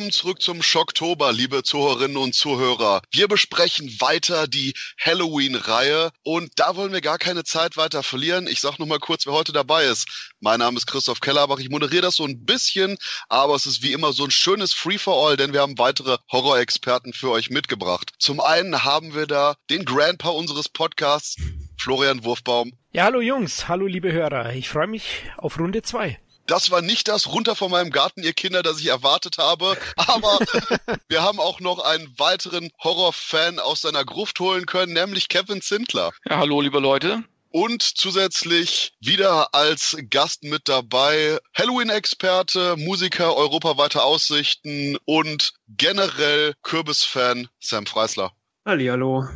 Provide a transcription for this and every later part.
willkommen zurück zum Schocktober, liebe Zuhörerinnen und Zuhörer. Wir besprechen weiter die Halloween-Reihe und da wollen wir gar keine Zeit weiter verlieren. Ich sag noch mal kurz, wer heute dabei ist. Mein Name ist Christoph Kellerbach. Ich moderiere das so ein bisschen, aber es ist wie immer so ein schönes Free-for-All, denn wir haben weitere Horror-Experten für euch mitgebracht. Zum einen haben wir da den Grandpa unseres Podcasts, Florian Wurfbaum. Ja, hallo Jungs, hallo liebe Hörer. Ich freue mich auf Runde zwei. Das war nicht das runter von meinem Garten, ihr Kinder, das ich erwartet habe. Aber wir haben auch noch einen weiteren Horrorfan aus seiner Gruft holen können, nämlich Kevin Zindler. Ja, hallo, liebe Leute. Und zusätzlich wieder als Gast mit dabei Halloween-Experte, Musiker, europaweite Aussichten und generell Kürbis-Fan Sam Freisler. Hallihallo.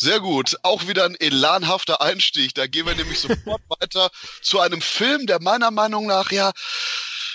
Sehr gut. Auch wieder ein elanhafter Einstieg. Da gehen wir nämlich sofort weiter zu einem Film, der meiner Meinung nach ja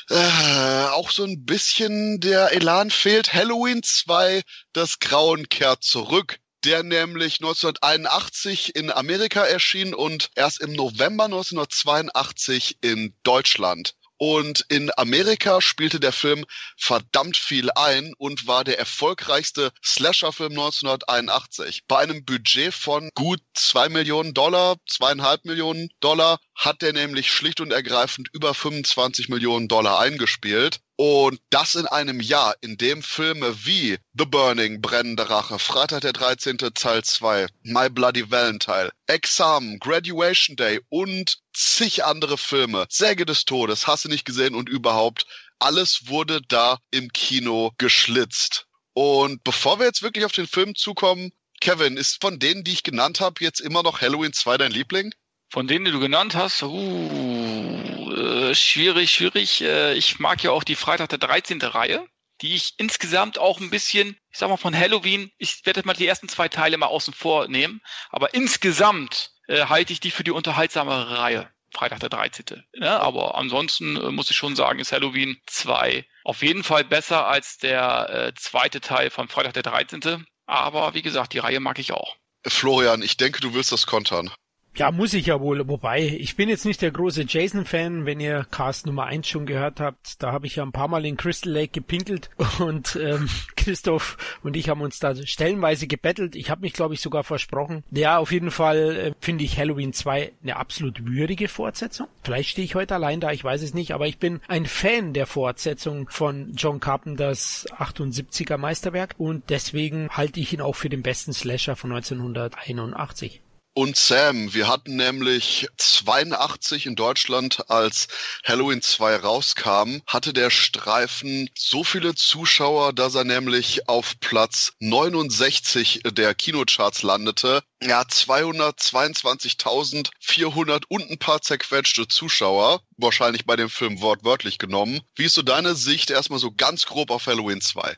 äh, auch so ein bisschen der Elan fehlt. Halloween 2, das Grauen kehrt zurück der nämlich 1981 in Amerika erschien und erst im November 1982 in Deutschland. Und in Amerika spielte der Film verdammt viel ein und war der erfolgreichste Slasher-Film 1981. Bei einem Budget von gut zwei Millionen Dollar, zweieinhalb Millionen Dollar, hat der nämlich schlicht und ergreifend über 25 Millionen Dollar eingespielt. Und das in einem Jahr, in dem Filme wie The Burning, Brennende Rache, Freitag der 13. Teil 2, My Bloody Valentine, Examen, Graduation Day und zig andere Filme, Säge des Todes, hast du nicht gesehen und überhaupt, alles wurde da im Kino geschlitzt. Und bevor wir jetzt wirklich auf den Film zukommen, Kevin, ist von denen, die ich genannt habe, jetzt immer noch Halloween 2 dein Liebling? Von denen, die du genannt hast, uh, äh, schwierig, schwierig. Äh, ich mag ja auch die Freitag der 13. Reihe, die ich insgesamt auch ein bisschen, ich sag mal von Halloween, ich werde mal die ersten zwei Teile mal außen vor nehmen, aber insgesamt äh, halte ich die für die unterhaltsamere Reihe. Freitag der 13. Ja, aber ansonsten äh, muss ich schon sagen, ist Halloween 2 auf jeden Fall besser als der äh, zweite Teil von Freitag der 13. Aber wie gesagt, die Reihe mag ich auch. Florian, ich denke, du willst das kontern. Ja, muss ich ja wohl. Wobei, ich bin jetzt nicht der große Jason-Fan. Wenn ihr Cast Nummer 1 schon gehört habt, da habe ich ja ein paar Mal in Crystal Lake gepinkelt und ähm, Christoph und ich haben uns da stellenweise gebettelt. Ich habe mich, glaube ich, sogar versprochen. Ja, auf jeden Fall äh, finde ich Halloween 2 eine absolut würdige Fortsetzung. Vielleicht stehe ich heute allein da, ich weiß es nicht, aber ich bin ein Fan der Fortsetzung von John Carpenters 78er Meisterwerk und deswegen halte ich ihn auch für den besten Slasher von 1981 und Sam. Wir hatten nämlich 82 in Deutschland, als Halloween 2 rauskam, hatte der Streifen so viele Zuschauer, dass er nämlich auf Platz 69 der Kinocharts landete. Ja, 222.400 und ein paar zerquetschte Zuschauer. Wahrscheinlich bei dem Film wortwörtlich genommen. Wie ist so deine Sicht erstmal so ganz grob auf Halloween 2?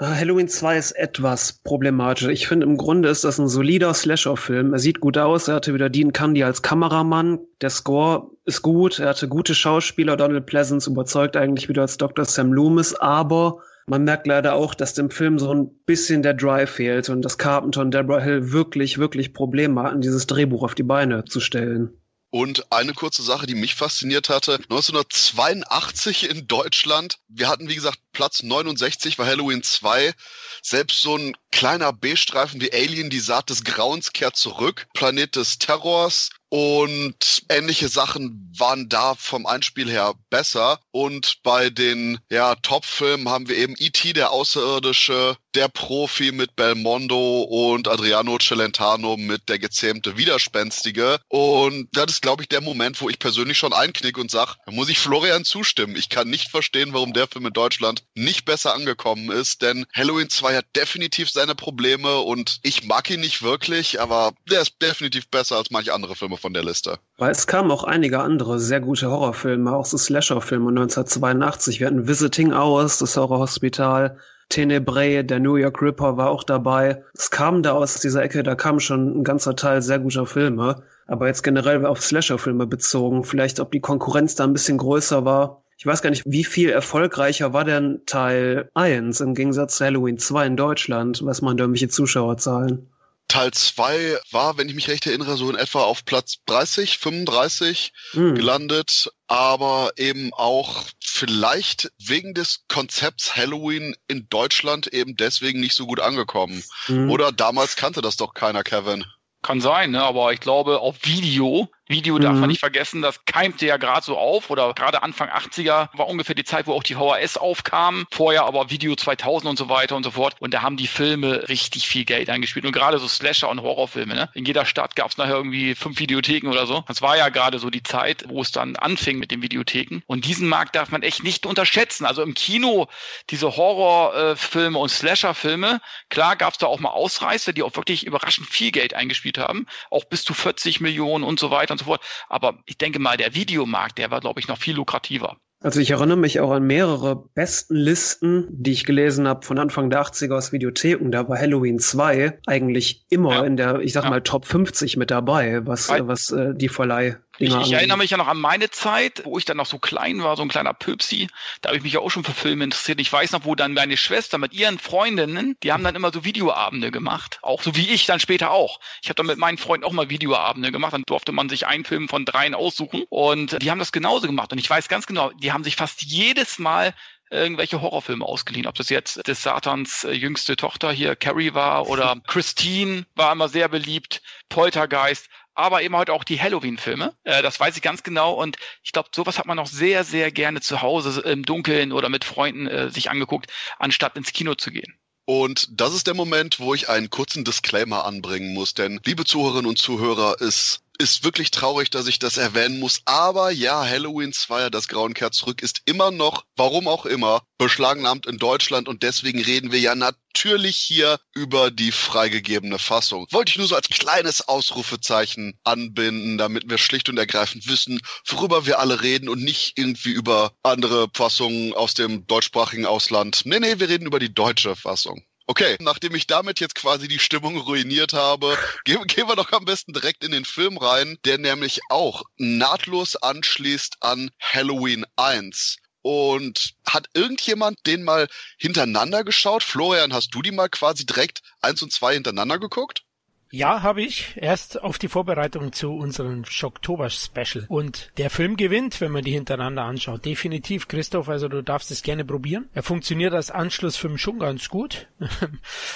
Ah, Halloween 2 ist etwas problematisch. Ich finde, im Grunde ist das ein solider Slasher-Film. Er sieht gut aus. Er hatte wieder Dean Candy als Kameramann. Der Score ist gut. Er hatte gute Schauspieler. Donald Pleasance überzeugt eigentlich wieder als Dr. Sam Loomis. Aber man merkt leider auch, dass dem Film so ein bisschen der Drive fehlt und dass Carpenter und Deborah Hill wirklich, wirklich Probleme hatten, dieses Drehbuch auf die Beine zu stellen. Und eine kurze Sache, die mich fasziniert hatte, 1982 in Deutschland, wir hatten wie gesagt Platz 69 bei Halloween 2, selbst so ein kleiner B-Streifen wie Alien, die Saat des Grauens kehrt zurück, Planet des Terrors und ähnliche Sachen waren da vom Einspiel her besser. Und bei den ja, Top-Filmen haben wir eben E.T., der Außerirdische, der Profi mit Belmondo und Adriano Celentano mit der gezähmte Widerspenstige. Und das ist, glaube ich, der Moment, wo ich persönlich schon einknick und sage, da muss ich Florian zustimmen. Ich kann nicht verstehen, warum der Film in Deutschland nicht besser angekommen ist, denn Halloween 2 hat definitiv seine Probleme und ich mag ihn nicht wirklich, aber der ist definitiv besser als manche andere Filme von der Liste. Weil es kamen auch einige andere sehr gute Horrorfilme, auch so Slasher-Filme 1982. Wir hatten Visiting Hours, das Horrorhospital, Tenebrae, der New York Ripper war auch dabei. Es kam da aus dieser Ecke, da kam schon ein ganzer Teil sehr guter Filme. Aber jetzt generell auf Slasher-Filme bezogen, vielleicht ob die Konkurrenz da ein bisschen größer war. Ich weiß gar nicht, wie viel erfolgreicher war denn Teil 1 im Gegensatz zu Halloween 2 in Deutschland? Was man da irgendwelche Zuschauerzahlen? Teil 2 war, wenn ich mich recht erinnere, so in etwa auf Platz 30, 35 mhm. gelandet, aber eben auch vielleicht wegen des Konzepts Halloween in Deutschland eben deswegen nicht so gut angekommen. Mhm. Oder damals kannte das doch keiner, Kevin. Kann sein, ne? aber ich glaube, auf Video Video darf mhm. man nicht vergessen, das keimte ja gerade so auf oder gerade Anfang 80er war ungefähr die Zeit, wo auch die VHS aufkam. Vorher aber Video 2000 und so weiter und so fort. Und da haben die Filme richtig viel Geld eingespielt. Und gerade so Slasher und Horrorfilme. Ne? In jeder Stadt gab es nachher irgendwie fünf Videotheken oder so. Das war ja gerade so die Zeit, wo es dann anfing mit den Videotheken. Und diesen Markt darf man echt nicht unterschätzen. Also im Kino diese Horrorfilme und Slasher-Filme, klar gab es da auch mal Ausreißer, die auch wirklich überraschend viel Geld eingespielt haben. Auch bis zu 40 Millionen und so weiter und so fort. Aber ich denke mal, der Videomarkt, der war, glaube ich, noch viel lukrativer. Also ich erinnere mich auch an mehrere besten Listen, die ich gelesen habe von Anfang der 80er aus Videotheken. Da war Halloween 2 eigentlich immer ja. in der, ich sag ja. mal, Top 50 mit dabei, was, was äh, die Verleih ich, ich erinnere mich ja noch an meine Zeit, wo ich dann noch so klein war, so ein kleiner Pöpsi. Da habe ich mich ja auch schon für Filme interessiert. Ich weiß noch, wo dann meine Schwester mit ihren Freundinnen, die haben dann immer so Videoabende gemacht. Auch so wie ich dann später auch. Ich habe dann mit meinen Freunden auch mal Videoabende gemacht. Dann durfte man sich einen Film von dreien aussuchen. Und die haben das genauso gemacht. Und ich weiß ganz genau, die haben sich fast jedes Mal irgendwelche Horrorfilme ausgeliehen. Ob das jetzt des Satans äh, jüngste Tochter hier, Carrie war, oder Christine war immer sehr beliebt, Poltergeist aber eben halt auch die Halloween-Filme. Äh, das weiß ich ganz genau. Und ich glaube, sowas hat man auch sehr, sehr gerne zu Hause im Dunkeln oder mit Freunden äh, sich angeguckt, anstatt ins Kino zu gehen. Und das ist der Moment, wo ich einen kurzen Disclaimer anbringen muss, denn liebe Zuhörerinnen und Zuhörer, es ist wirklich traurig, dass ich das erwähnen muss. Aber ja, Halloween 2, das Grauen kehrt zurück, ist immer noch, warum auch immer, beschlagnahmt in Deutschland und deswegen reden wir ja natürlich hier über die freigegebene Fassung. Wollte ich nur so als kleines Ausrufezeichen anbinden, damit wir schlicht und ergreifend wissen, worüber wir alle reden und nicht irgendwie über andere Fassungen aus dem deutschsprachigen Ausland. Nee, nee, wir reden über die deutsche Fassung. Okay, nachdem ich damit jetzt quasi die Stimmung ruiniert habe, gehen, gehen wir doch am besten direkt in den Film rein, der nämlich auch nahtlos anschließt an Halloween 1. Und hat irgendjemand den mal hintereinander geschaut? Florian, hast du die mal quasi direkt eins und zwei hintereinander geguckt? Ja, habe ich. Erst auf die Vorbereitung zu unserem Schocktober-Special. Und der Film gewinnt, wenn man die hintereinander anschaut. Definitiv, Christoph, also du darfst es gerne probieren. Er funktioniert als Anschlussfilm schon ganz gut.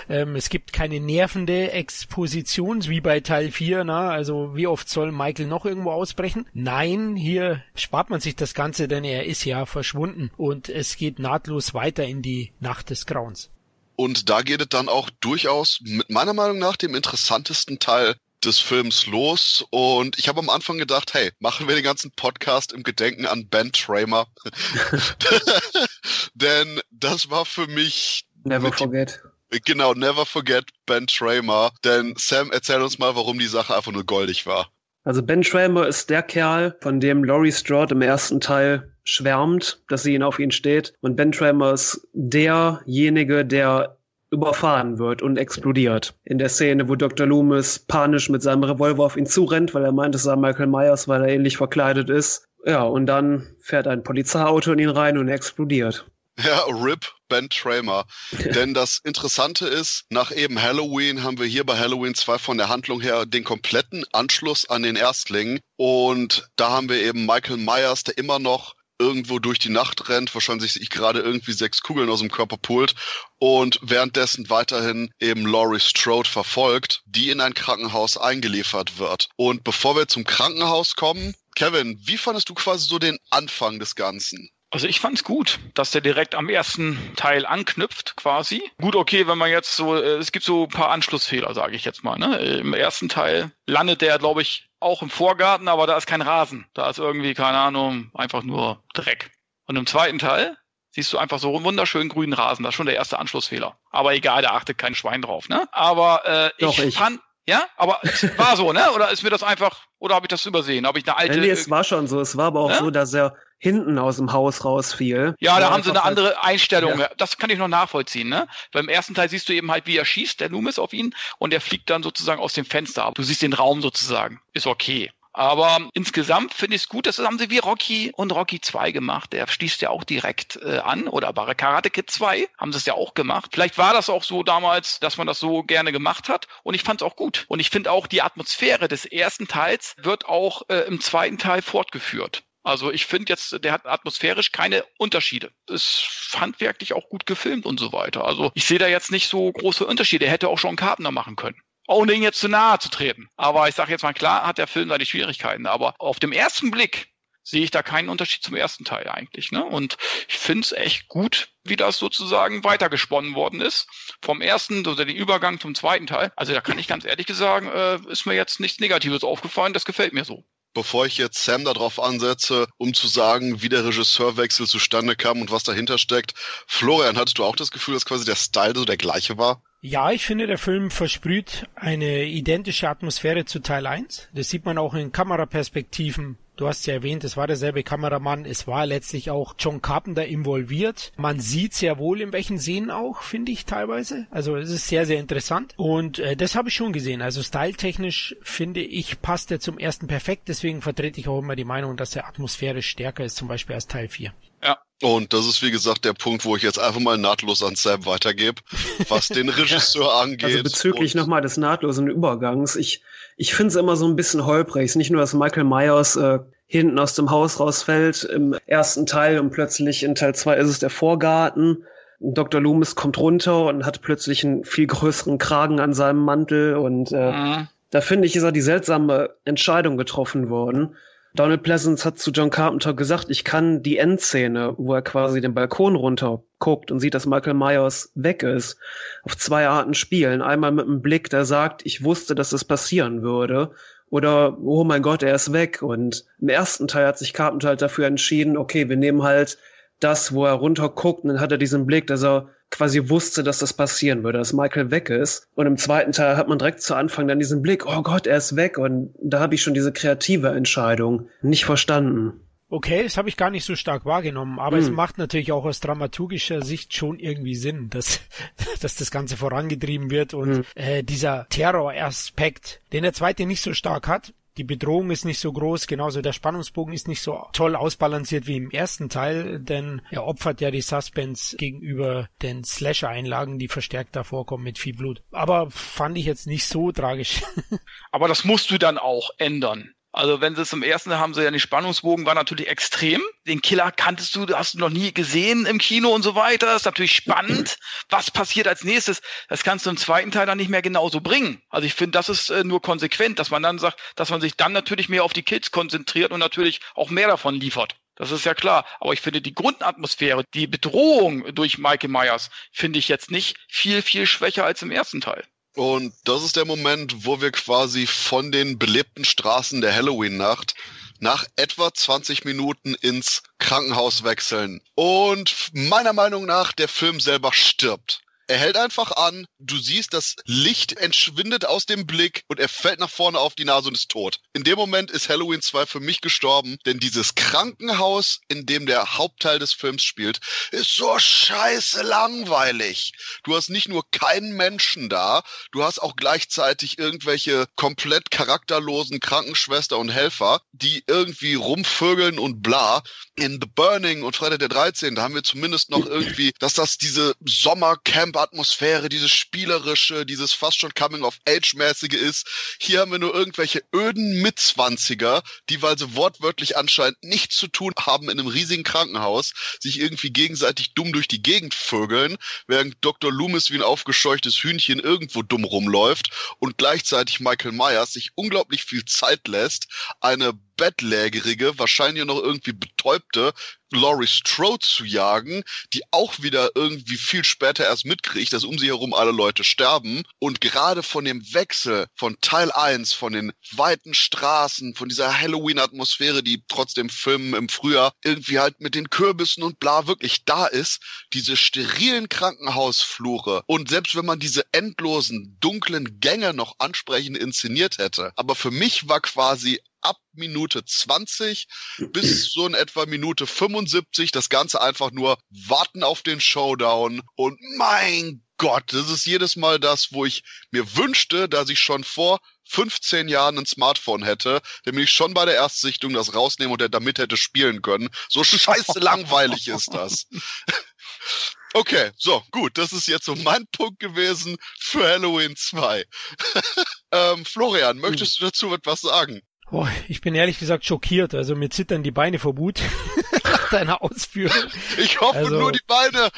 ähm, es gibt keine nervende Exposition, wie bei Teil 4, na, also wie oft soll Michael noch irgendwo ausbrechen? Nein, hier spart man sich das Ganze, denn er ist ja verschwunden und es geht nahtlos weiter in die Nacht des Grauens. Und da geht es dann auch durchaus mit meiner Meinung nach dem interessantesten Teil des Films los. Und ich habe am Anfang gedacht, hey, machen wir den ganzen Podcast im Gedenken an Ben Tramer. Denn das war für mich. Never forget. Genau, never forget Ben Tramer. Denn Sam, erzähl uns mal, warum die Sache einfach nur goldig war. Also Ben Tramer ist der Kerl, von dem Laurie Strode im ersten Teil schwärmt, dass sie ihn auf ihn steht. Und Ben Tramer ist derjenige, der überfahren wird und explodiert. In der Szene, wo Dr. Loomis panisch mit seinem Revolver auf ihn zurennt, weil er meint, es sei Michael Myers, weil er ähnlich verkleidet ist. Ja, und dann fährt ein Polizeiauto in ihn rein und er explodiert. Ja, RIP Ben Tramer. Denn das Interessante ist, nach eben Halloween haben wir hier bei Halloween 2 von der Handlung her den kompletten Anschluss an den Erstling. Und da haben wir eben Michael Myers, der immer noch irgendwo durch die Nacht rennt, wahrscheinlich sich gerade irgendwie sechs Kugeln aus dem Körper pult und währenddessen weiterhin eben Laurie Strode verfolgt, die in ein Krankenhaus eingeliefert wird. Und bevor wir zum Krankenhaus kommen, Kevin, wie fandest du quasi so den Anfang des Ganzen? Also ich fand's gut, dass der direkt am ersten Teil anknüpft, quasi. Gut, okay, wenn man jetzt so, äh, es gibt so ein paar Anschlussfehler, sage ich jetzt mal. Ne? Im ersten Teil landet der, glaube ich, auch im Vorgarten, aber da ist kein Rasen. Da ist irgendwie, keine Ahnung, einfach nur Dreck. Und im zweiten Teil siehst du einfach so einen wunderschönen grünen Rasen. Das ist schon der erste Anschlussfehler. Aber egal, da achtet kein Schwein drauf. Ne? Aber äh, Doch, ich, ich fand, ja, aber es war so, ne? Oder ist mir das einfach, oder habe ich das übersehen? Habe ich eine alte. Nee, es war schon so. Es war aber auch ne? so, dass er hinten aus dem Haus rausfiel. Ja, da haben sie eine andere Einstellung. Ja. Das kann ich noch nachvollziehen. Ne? Beim ersten Teil siehst du eben halt, wie er schießt, der Loomis auf ihn, und er fliegt dann sozusagen aus dem Fenster ab. Du siehst den Raum sozusagen. Ist okay. Aber insgesamt finde ich es gut, das haben sie wie Rocky und Rocky 2 gemacht. Der schließt ja auch direkt äh, an. Oder bei Karate Kid 2 haben sie es ja auch gemacht. Vielleicht war das auch so damals, dass man das so gerne gemacht hat. Und ich fand es auch gut. Und ich finde auch die Atmosphäre des ersten Teils wird auch äh, im zweiten Teil fortgeführt. Also ich finde jetzt, der hat atmosphärisch keine Unterschiede. Ist handwerklich auch gut gefilmt und so weiter. Also ich sehe da jetzt nicht so große Unterschiede. Er hätte auch schon Kartner machen können ohne ihn jetzt zu nahe zu treten. Aber ich sage jetzt mal klar, hat der Film die Schwierigkeiten. Aber auf dem ersten Blick sehe ich da keinen Unterschied zum ersten Teil eigentlich. Ne? Und ich finde es echt gut, wie das sozusagen weitergesponnen worden ist. Vom ersten oder den Übergang zum zweiten Teil. Also da kann ich ganz ehrlich sagen, äh, ist mir jetzt nichts Negatives aufgefallen. Das gefällt mir so bevor ich jetzt Sam darauf ansetze, um zu sagen, wie der Regisseurwechsel zustande kam und was dahinter steckt. Florian, hattest du auch das Gefühl, dass quasi der Style so der gleiche war? Ja, ich finde, der Film versprüht eine identische Atmosphäre zu Teil 1. Das sieht man auch in Kameraperspektiven. Du hast ja erwähnt, es war derselbe Kameramann, es war letztlich auch John Carpenter involviert. Man sieht sehr wohl, in welchen Szenen auch, finde ich teilweise. Also es ist sehr, sehr interessant. Und äh, das habe ich schon gesehen. Also styletechnisch finde ich, passt er zum ersten perfekt. Deswegen vertrete ich auch immer die Meinung, dass er atmosphärisch stärker ist, zum Beispiel als Teil 4. Ja, und das ist wie gesagt der Punkt, wo ich jetzt einfach mal nahtlos an Sam weitergebe, was den Regisseur ja, angeht. Also bezüglich nochmal des nahtlosen Übergangs, ich, ich finde es immer so ein bisschen holprig. Nicht nur, dass Michael Myers äh, hinten aus dem Haus rausfällt im ersten Teil und plötzlich in Teil zwei ist es der Vorgarten. Dr. Loomis kommt runter und hat plötzlich einen viel größeren Kragen an seinem Mantel und äh, mhm. da finde ich, ist er die seltsame Entscheidung getroffen worden Donald Pleasance hat zu John Carpenter gesagt, ich kann die Endszene, wo er quasi den Balkon runter guckt und sieht, dass Michael Myers weg ist, auf zwei Arten spielen. Einmal mit einem Blick, der sagt, ich wusste, dass das passieren würde. Oder, oh mein Gott, er ist weg. Und im ersten Teil hat sich Carpenter halt dafür entschieden, okay, wir nehmen halt das, wo er runterguckt, und dann hat er diesen Blick, dass er quasi wusste, dass das passieren würde, dass Michael weg ist. Und im zweiten Teil hat man direkt zu Anfang dann diesen Blick, oh Gott, er ist weg. Und da habe ich schon diese kreative Entscheidung nicht verstanden. Okay, das habe ich gar nicht so stark wahrgenommen, aber hm. es macht natürlich auch aus dramaturgischer Sicht schon irgendwie Sinn, dass, dass das Ganze vorangetrieben wird und hm. äh, dieser Terroraspekt, den der zweite nicht so stark hat, die Bedrohung ist nicht so groß, genauso der Spannungsbogen ist nicht so toll ausbalanciert wie im ersten Teil, denn er opfert ja die Suspense gegenüber den Slasher-Einlagen, die verstärkt da vorkommen mit viel Blut. Aber fand ich jetzt nicht so tragisch. Aber das musst du dann auch ändern. Also wenn sie es im ersten haben sie ja den Spannungsbogen war natürlich extrem. Den Killer kanntest du, hast du noch nie gesehen im Kino und so weiter. Das ist natürlich spannend. Was passiert als nächstes? Das kannst du im zweiten Teil dann nicht mehr genauso bringen. Also ich finde, das ist äh, nur konsequent, dass man dann sagt, dass man sich dann natürlich mehr auf die Kills konzentriert und natürlich auch mehr davon liefert. Das ist ja klar. Aber ich finde die Grundatmosphäre, die Bedrohung durch Michael Myers, finde ich jetzt nicht viel, viel schwächer als im ersten Teil. Und das ist der Moment, wo wir quasi von den belebten Straßen der Halloween-Nacht nach etwa 20 Minuten ins Krankenhaus wechseln. Und meiner Meinung nach der Film selber stirbt. Er hält einfach an, du siehst, das Licht entschwindet aus dem Blick und er fällt nach vorne auf die Nase und ist tot. In dem Moment ist Halloween 2 für mich gestorben, denn dieses Krankenhaus, in dem der Hauptteil des Films spielt, ist so scheiße langweilig. Du hast nicht nur keinen Menschen da, du hast auch gleichzeitig irgendwelche komplett charakterlosen Krankenschwester und Helfer, die irgendwie rumvögeln und bla. In The Burning und Freitag der 13. Da haben wir zumindest noch irgendwie, dass das diese Sommercamp Atmosphäre, dieses spielerische, dieses fast schon Coming-of-Age-mäßige ist. Hier haben wir nur irgendwelche öden Mitzwanziger, die, weil sie wortwörtlich anscheinend nichts zu tun haben in einem riesigen Krankenhaus, sich irgendwie gegenseitig dumm durch die Gegend vögeln, während Dr. Loomis wie ein aufgescheuchtes Hühnchen irgendwo dumm rumläuft und gleichzeitig Michael Myers sich unglaublich viel Zeit lässt, eine bettlägerige, wahrscheinlich noch irgendwie betäubte Laurie Strode zu jagen, die auch wieder irgendwie viel später erst mitkriegt, dass um sie herum alle Leute sterben. Und gerade von dem Wechsel von Teil 1, von den weiten Straßen, von dieser Halloween-Atmosphäre, die trotzdem Filmen im Frühjahr irgendwie halt mit den Kürbissen und bla wirklich da ist, diese sterilen Krankenhausflure und selbst wenn man diese endlosen, dunklen Gänge noch ansprechend inszeniert hätte, aber für mich war quasi ab Minute 20 bis so in etwa Minute 75 das Ganze einfach nur warten auf den Showdown und mein Gott, das ist jedes Mal das, wo ich mir wünschte, dass ich schon vor 15 Jahren ein Smartphone hätte, damit ich schon bei der Erstsichtung das rausnehmen und damit hätte spielen können. So scheiße langweilig ist das. Okay, so, gut, das ist jetzt so mein Punkt gewesen für Halloween 2. ähm, Florian, möchtest du dazu etwas sagen? Oh, ich bin ehrlich gesagt schockiert. Also mir zittern die Beine vor Wut nach deiner Ausführung. Ich hoffe also, nur die Beine.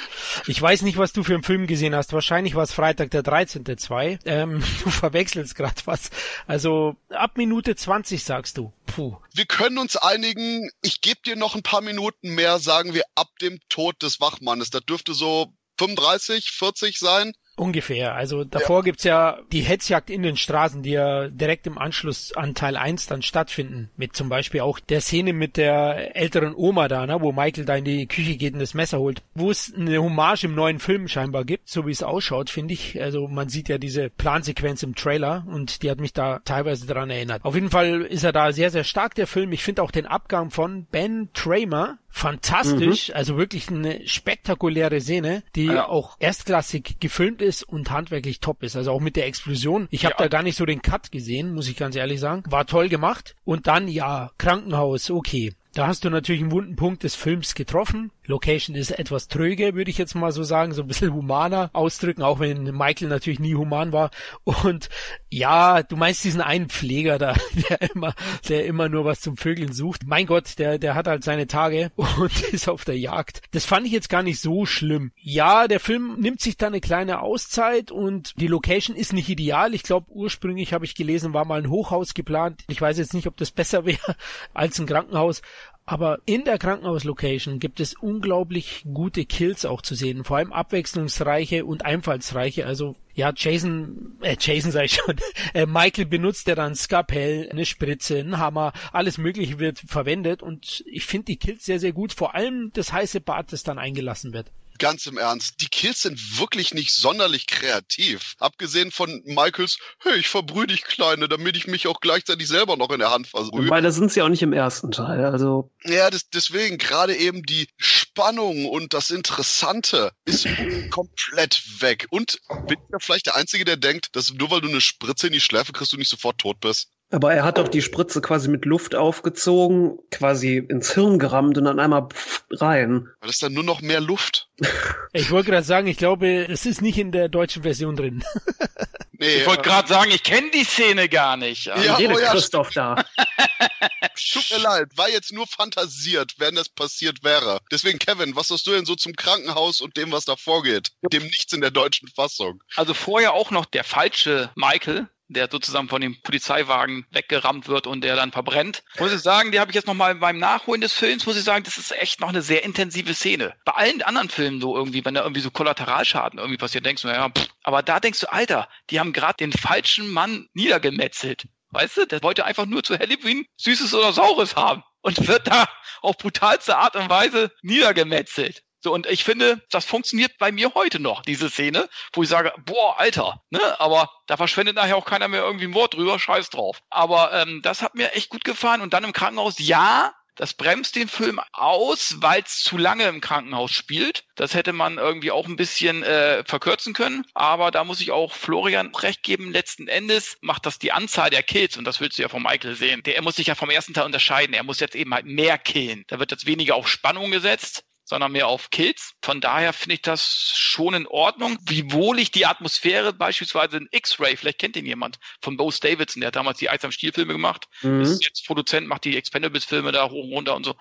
Ich weiß nicht, was du für einen Film gesehen hast. Wahrscheinlich war es Freitag der 13.2. Ähm, du verwechselst gerade was. Also ab Minute 20 sagst du. Puh. Wir können uns einigen. Ich gebe dir noch ein paar Minuten mehr, sagen wir, ab dem Tod des Wachmannes. Das dürfte so 35, 40 sein. Ungefähr. Also davor ja. gibt's ja die Hetzjagd in den Straßen, die ja direkt im Anschluss an Teil 1 dann stattfinden. Mit zum Beispiel auch der Szene mit der älteren Oma da, ne, wo Michael da in die Küche geht und das Messer holt. Wo es eine Hommage im neuen Film scheinbar gibt, so wie es ausschaut, finde ich. Also man sieht ja diese Plansequenz im Trailer und die hat mich da teilweise daran erinnert. Auf jeden Fall ist er da sehr, sehr stark, der Film. Ich finde auch den Abgang von Ben Tramer fantastisch, mhm. also wirklich eine spektakuläre Szene, die ja. auch erstklassig gefilmt ist und handwerklich top ist. Also auch mit der Explosion. Ich habe ja. da gar nicht so den Cut gesehen, muss ich ganz ehrlich sagen. War toll gemacht. Und dann ja, Krankenhaus, okay. Da hast du natürlich einen wunden Punkt des Films getroffen. Location ist etwas tröge, würde ich jetzt mal so sagen, so ein bisschen humaner ausdrücken, auch wenn Michael natürlich nie human war. Und ja, du meinst diesen einen Pfleger da, der immer, der immer nur was zum Vögeln sucht. Mein Gott, der, der hat halt seine Tage und ist auf der Jagd. Das fand ich jetzt gar nicht so schlimm. Ja, der Film nimmt sich da eine kleine Auszeit und die Location ist nicht ideal. Ich glaube, ursprünglich habe ich gelesen, war mal ein Hochhaus geplant. Ich weiß jetzt nicht, ob das besser wäre als ein Krankenhaus. Aber in der Krankenhauslocation gibt es unglaublich gute Kills auch zu sehen, vor allem abwechslungsreiche und einfallsreiche. Also ja, Jason, äh, Jason ich schon, äh, Michael benutzt ja dann Skapell, eine Spritze, ein Hammer, alles mögliche wird verwendet. Und ich finde die Kills sehr, sehr gut, vor allem das heiße Bad, das dann eingelassen wird ganz im Ernst, die Kills sind wirklich nicht sonderlich kreativ. Abgesehen von Michaels, hey, ich verbrühe dich, Kleine, damit ich mich auch gleichzeitig selber noch in der Hand verbrühe. Weil da sind sie auch nicht im ersten Teil, also. Ja, das, deswegen, gerade eben die Spannung und das Interessante ist komplett weg. Und bin ich ja vielleicht der Einzige, der denkt, dass nur weil du eine Spritze in die Schläfe kriegst, du nicht sofort tot bist. Aber er hat doch die Spritze quasi mit Luft aufgezogen, quasi ins Hirn gerammt und dann einmal rein. Weil das dann nur noch mehr Luft. Ich wollte gerade sagen, ich glaube, es ist nicht in der deutschen Version drin. Nee, ich wollte gerade sagen, ich kenne die Szene gar nicht. Ja, ja, oh ja Christoph da. Tut mir leid, war jetzt nur fantasiert, wenn das passiert wäre. Deswegen, Kevin, was hast du denn so zum Krankenhaus und dem, was da vorgeht? Dem nichts in der deutschen Fassung. Also vorher auch noch der falsche Michael, der sozusagen von dem Polizeiwagen weggerammt wird und der dann verbrennt. Muss ich sagen, die habe ich jetzt nochmal beim Nachholen des Films, muss ich sagen, das ist echt noch eine sehr intensive Szene. Bei allen anderen Filmen so irgendwie, wenn da irgendwie so Kollateralschaden irgendwie passiert, denkst du, naja, pff. aber da denkst du, Alter, die haben gerade den falschen Mann niedergemetzelt. Weißt du, der wollte einfach nur zu Halloween Süßes oder Saures haben und wird da auf brutalste Art und Weise niedergemetzelt. So, und ich finde, das funktioniert bei mir heute noch, diese Szene, wo ich sage, boah, Alter, ne? Aber da verschwendet nachher auch keiner mehr irgendwie ein Wort drüber, scheiß drauf. Aber ähm, das hat mir echt gut gefallen. Und dann im Krankenhaus, ja, das bremst den Film aus, weil es zu lange im Krankenhaus spielt. Das hätte man irgendwie auch ein bisschen äh, verkürzen können. Aber da muss ich auch Florian recht geben. Letzten Endes macht das die Anzahl der Kills, und das willst du ja von Michael sehen. Der, er muss sich ja vom ersten Teil unterscheiden. Er muss jetzt eben halt mehr killen. Da wird jetzt weniger auf Spannung gesetzt sondern mehr auf Kills. Von daher finde ich das schon in Ordnung. Wiewohl ich die Atmosphäre beispielsweise in X-Ray, vielleicht kennt ihn jemand, von Bose Davidson, der hat damals die Eis am Stiel-Filme gemacht, mhm. ist jetzt Produzent, macht die Expendables-Filme da hoch und runter und so.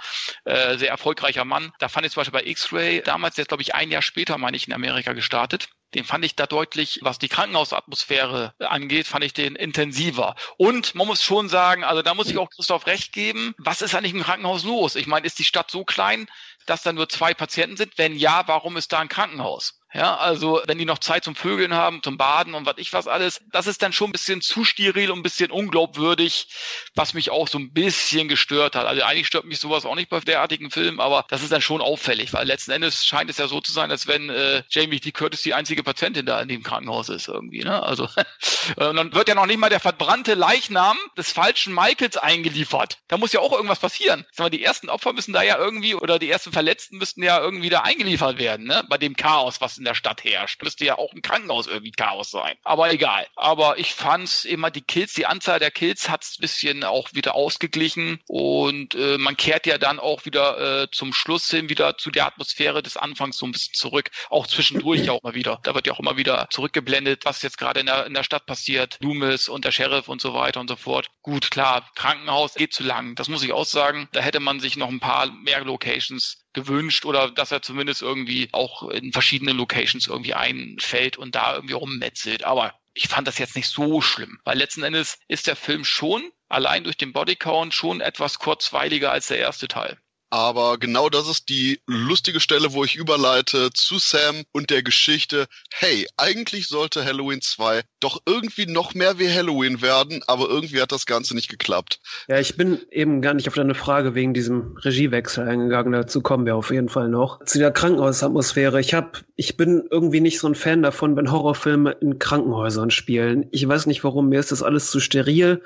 Äh, sehr erfolgreicher Mann. Da fand ich zum Beispiel bei X-Ray damals, ist glaube ich ein Jahr später, meine ich, in Amerika gestartet. Den fand ich da deutlich, was die Krankenhausatmosphäre angeht, fand ich den intensiver. Und man muss schon sagen, also da muss ich auch Christoph recht geben, was ist eigentlich im Krankenhaus los? Ich meine, ist die Stadt so klein, dass da nur zwei Patienten sind? Wenn ja, warum ist da ein Krankenhaus? Ja, also wenn die noch Zeit zum Vögeln haben, zum Baden und was ich was alles, das ist dann schon ein bisschen zu steril und ein bisschen unglaubwürdig, was mich auch so ein bisschen gestört hat. Also eigentlich stört mich sowas auch nicht bei derartigen Filmen, aber das ist dann schon auffällig, weil letzten Endes scheint es ja so zu sein, als wenn äh, Jamie Lee Curtis die einzige Patientin da in dem Krankenhaus ist irgendwie. Ne? Also und dann wird ja noch nicht mal der verbrannte Leichnam des falschen Michaels eingeliefert. Da muss ja auch irgendwas passieren. Sag mal, die ersten Opfer müssen da ja irgendwie oder die ersten Verletzten müssten ja irgendwie da eingeliefert werden, ne? Bei dem Chaos, was in der Stadt herrscht. Müsste ja auch im Krankenhaus irgendwie Chaos sein. Aber egal. Aber ich fand immer die Kills, die Anzahl der Kills hat es ein bisschen auch wieder ausgeglichen und äh, man kehrt ja dann auch wieder äh, zum Schluss hin wieder zu der Atmosphäre des Anfangs so ein bisschen zurück. Auch zwischendurch ja auch mal wieder. Da wird ja auch immer wieder zurückgeblendet, was jetzt gerade in der, in der Stadt passiert. Loomis und der Sheriff und so weiter und so fort. Gut, klar, Krankenhaus geht zu lang. Das muss ich auch sagen. Da hätte man sich noch ein paar mehr Locations gewünscht oder dass er zumindest irgendwie auch in verschiedenen Locations irgendwie einfällt und da irgendwie rummetzelt. Aber ich fand das jetzt nicht so schlimm, weil letzten Endes ist der Film schon allein durch den Bodycount schon etwas kurzweiliger als der erste Teil. Aber genau das ist die lustige Stelle, wo ich überleite zu Sam und der Geschichte. Hey, eigentlich sollte Halloween 2 doch irgendwie noch mehr wie Halloween werden, aber irgendwie hat das Ganze nicht geklappt. Ja, ich bin eben gar nicht auf deine Frage wegen diesem Regiewechsel eingegangen. Dazu kommen wir auf jeden Fall noch. Zu der Krankenhausatmosphäre. Ich hab, ich bin irgendwie nicht so ein Fan davon, wenn Horrorfilme in Krankenhäusern spielen. Ich weiß nicht warum. Mir ist das alles zu steril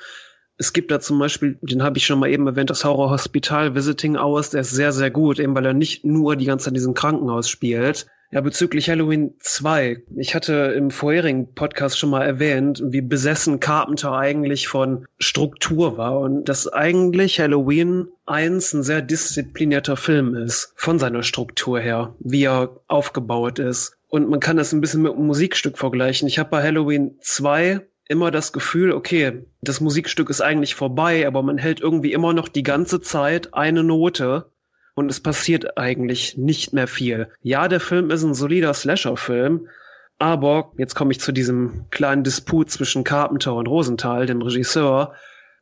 es gibt da zum Beispiel, den habe ich schon mal eben erwähnt, das Horror Hospital Visiting Hours, der ist sehr, sehr gut, eben weil er nicht nur die ganze Zeit in diesem Krankenhaus spielt. Ja, bezüglich Halloween 2. Ich hatte im vorherigen Podcast schon mal erwähnt, wie besessen Carpenter eigentlich von Struktur war und dass eigentlich Halloween 1 ein sehr disziplinierter Film ist, von seiner Struktur her, wie er aufgebaut ist. Und man kann das ein bisschen mit einem Musikstück vergleichen. Ich habe bei Halloween 2 immer das Gefühl, okay, das Musikstück ist eigentlich vorbei, aber man hält irgendwie immer noch die ganze Zeit eine Note und es passiert eigentlich nicht mehr viel. Ja, der Film ist ein solider Slasher-Film, aber jetzt komme ich zu diesem kleinen Disput zwischen Carpenter und Rosenthal, dem Regisseur.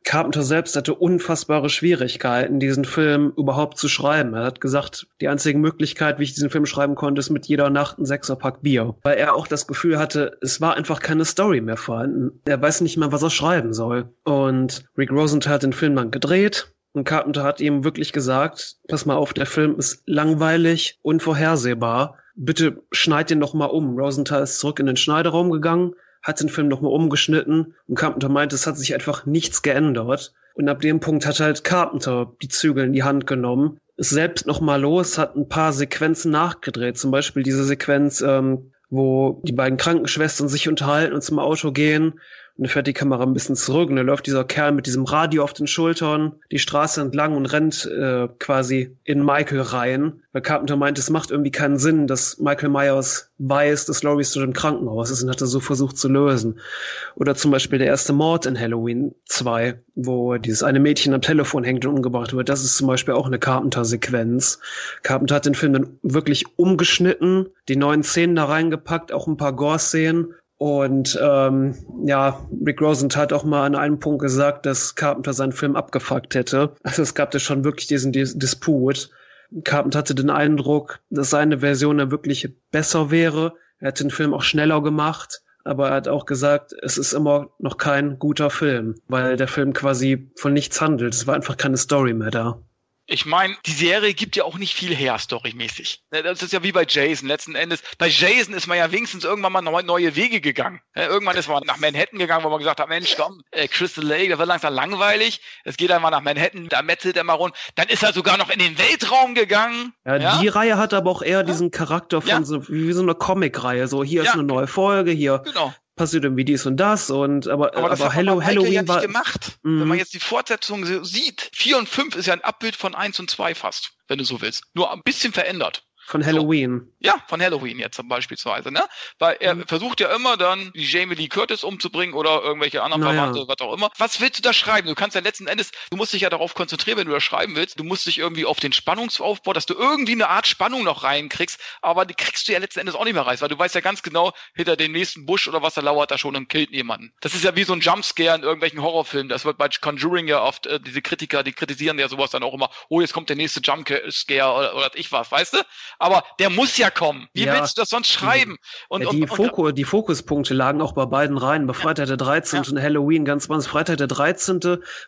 Carpenter selbst hatte unfassbare Schwierigkeiten, diesen Film überhaupt zu schreiben. Er hat gesagt, die einzige Möglichkeit, wie ich diesen Film schreiben konnte, ist mit jeder Nacht ein Sechserpack Bier. Weil er auch das Gefühl hatte, es war einfach keine Story mehr vorhanden. Er weiß nicht mehr, was er schreiben soll. Und Rick Rosenthal hat den Film dann gedreht. Und Carpenter hat ihm wirklich gesagt, pass mal auf, der Film ist langweilig, unvorhersehbar. Bitte schneid den doch mal um. Rosenthal ist zurück in den Schneiderraum gegangen, hat den Film nochmal umgeschnitten und Carpenter meinte, es hat sich einfach nichts geändert. Und ab dem Punkt hat halt Carpenter die Zügel in die Hand genommen, ist selbst nochmal los, hat ein paar Sequenzen nachgedreht. Zum Beispiel diese Sequenz, ähm, wo die beiden Krankenschwestern sich unterhalten und zum Auto gehen und dann fährt die Kamera ein bisschen zurück und dann läuft dieser Kerl mit diesem Radio auf den Schultern die Straße entlang und rennt äh, quasi in Michael rein. Weil Carpenter meint, es macht irgendwie keinen Sinn, dass Michael Myers weiß, dass Laurie zu dem Krankenhaus ist und hat er so versucht zu lösen. Oder zum Beispiel der erste Mord in Halloween 2, wo dieses eine Mädchen am Telefon hängt und umgebracht wird. Das ist zum Beispiel auch eine Carpenter-Sequenz. Carpenter hat den Film dann wirklich umgeschnitten, die neuen Szenen da reingepackt, auch ein paar Gore-Szenen und ähm, ja, Rick Rosenthal hat auch mal an einem Punkt gesagt, dass Carpenter seinen Film abgefuckt hätte. Also es gab da schon wirklich diesen Dis Disput. Carpenter hatte den Eindruck, dass seine Version dann wirklich besser wäre. Er hat den Film auch schneller gemacht, aber er hat auch gesagt, es ist immer noch kein guter Film, weil der Film quasi von nichts handelt. Es war einfach keine Story mehr da ich meine, die Serie gibt ja auch nicht viel her, storymäßig. Ne, das ist ja wie bei Jason letzten Endes. Bei Jason ist man ja wenigstens irgendwann mal neue Wege gegangen. Irgendwann ist man nach Manhattan gegangen, wo man gesagt hat, Mensch, komm, äh, Crystal Lake, das wird langsam langweilig. Es geht einmal nach Manhattan, da metzelt er mal rund. Dann ist er sogar noch in den Weltraum gegangen. Ja, ja? die Reihe hat aber auch eher diesen Charakter von ja. so, wie so eine Comic-Reihe. So, hier ist eine neue Folge, hier genau passiert irgendwie dies und das und aber aber, das aber Hello, Halloween ja war gemacht. Mm. Wenn man jetzt die Fortsetzung sieht, 4 und 5 ist ja ein Abbild von 1 und 2 fast, wenn du so willst. Nur ein bisschen verändert. Von Halloween. So. Ja, von Halloween jetzt zum beispielsweise, ne? Weil er mhm. versucht ja immer dann die Jamie Lee Curtis umzubringen oder irgendwelche anderen naja. Verwandte, was auch immer. Was willst du da schreiben? Du kannst ja letzten Endes, du musst dich ja darauf konzentrieren, wenn du da schreiben willst. Du musst dich irgendwie auf den Spannungsaufbau, dass du irgendwie eine Art Spannung noch reinkriegst, aber die kriegst du ja letzten Endes auch nicht mehr rein, weil du weißt ja ganz genau, hinter dem nächsten Busch oder was da lauert da schon und killt jemanden. Das ist ja wie so ein Jumpscare in irgendwelchen Horrorfilmen. Das wird bei Conjuring ja oft, äh, diese Kritiker, die kritisieren ja sowas dann auch immer, oh, jetzt kommt der nächste Jumpscare oder, oder ich was, weißt du? Aber der muss ja kommen. Wie ja, willst du das sonst schreiben? Und, ja, die, und, Fokus, die Fokuspunkte lagen auch bei beiden rein. Bei Freitag der 13. Ja. und Halloween ganz was. Freitag der 13.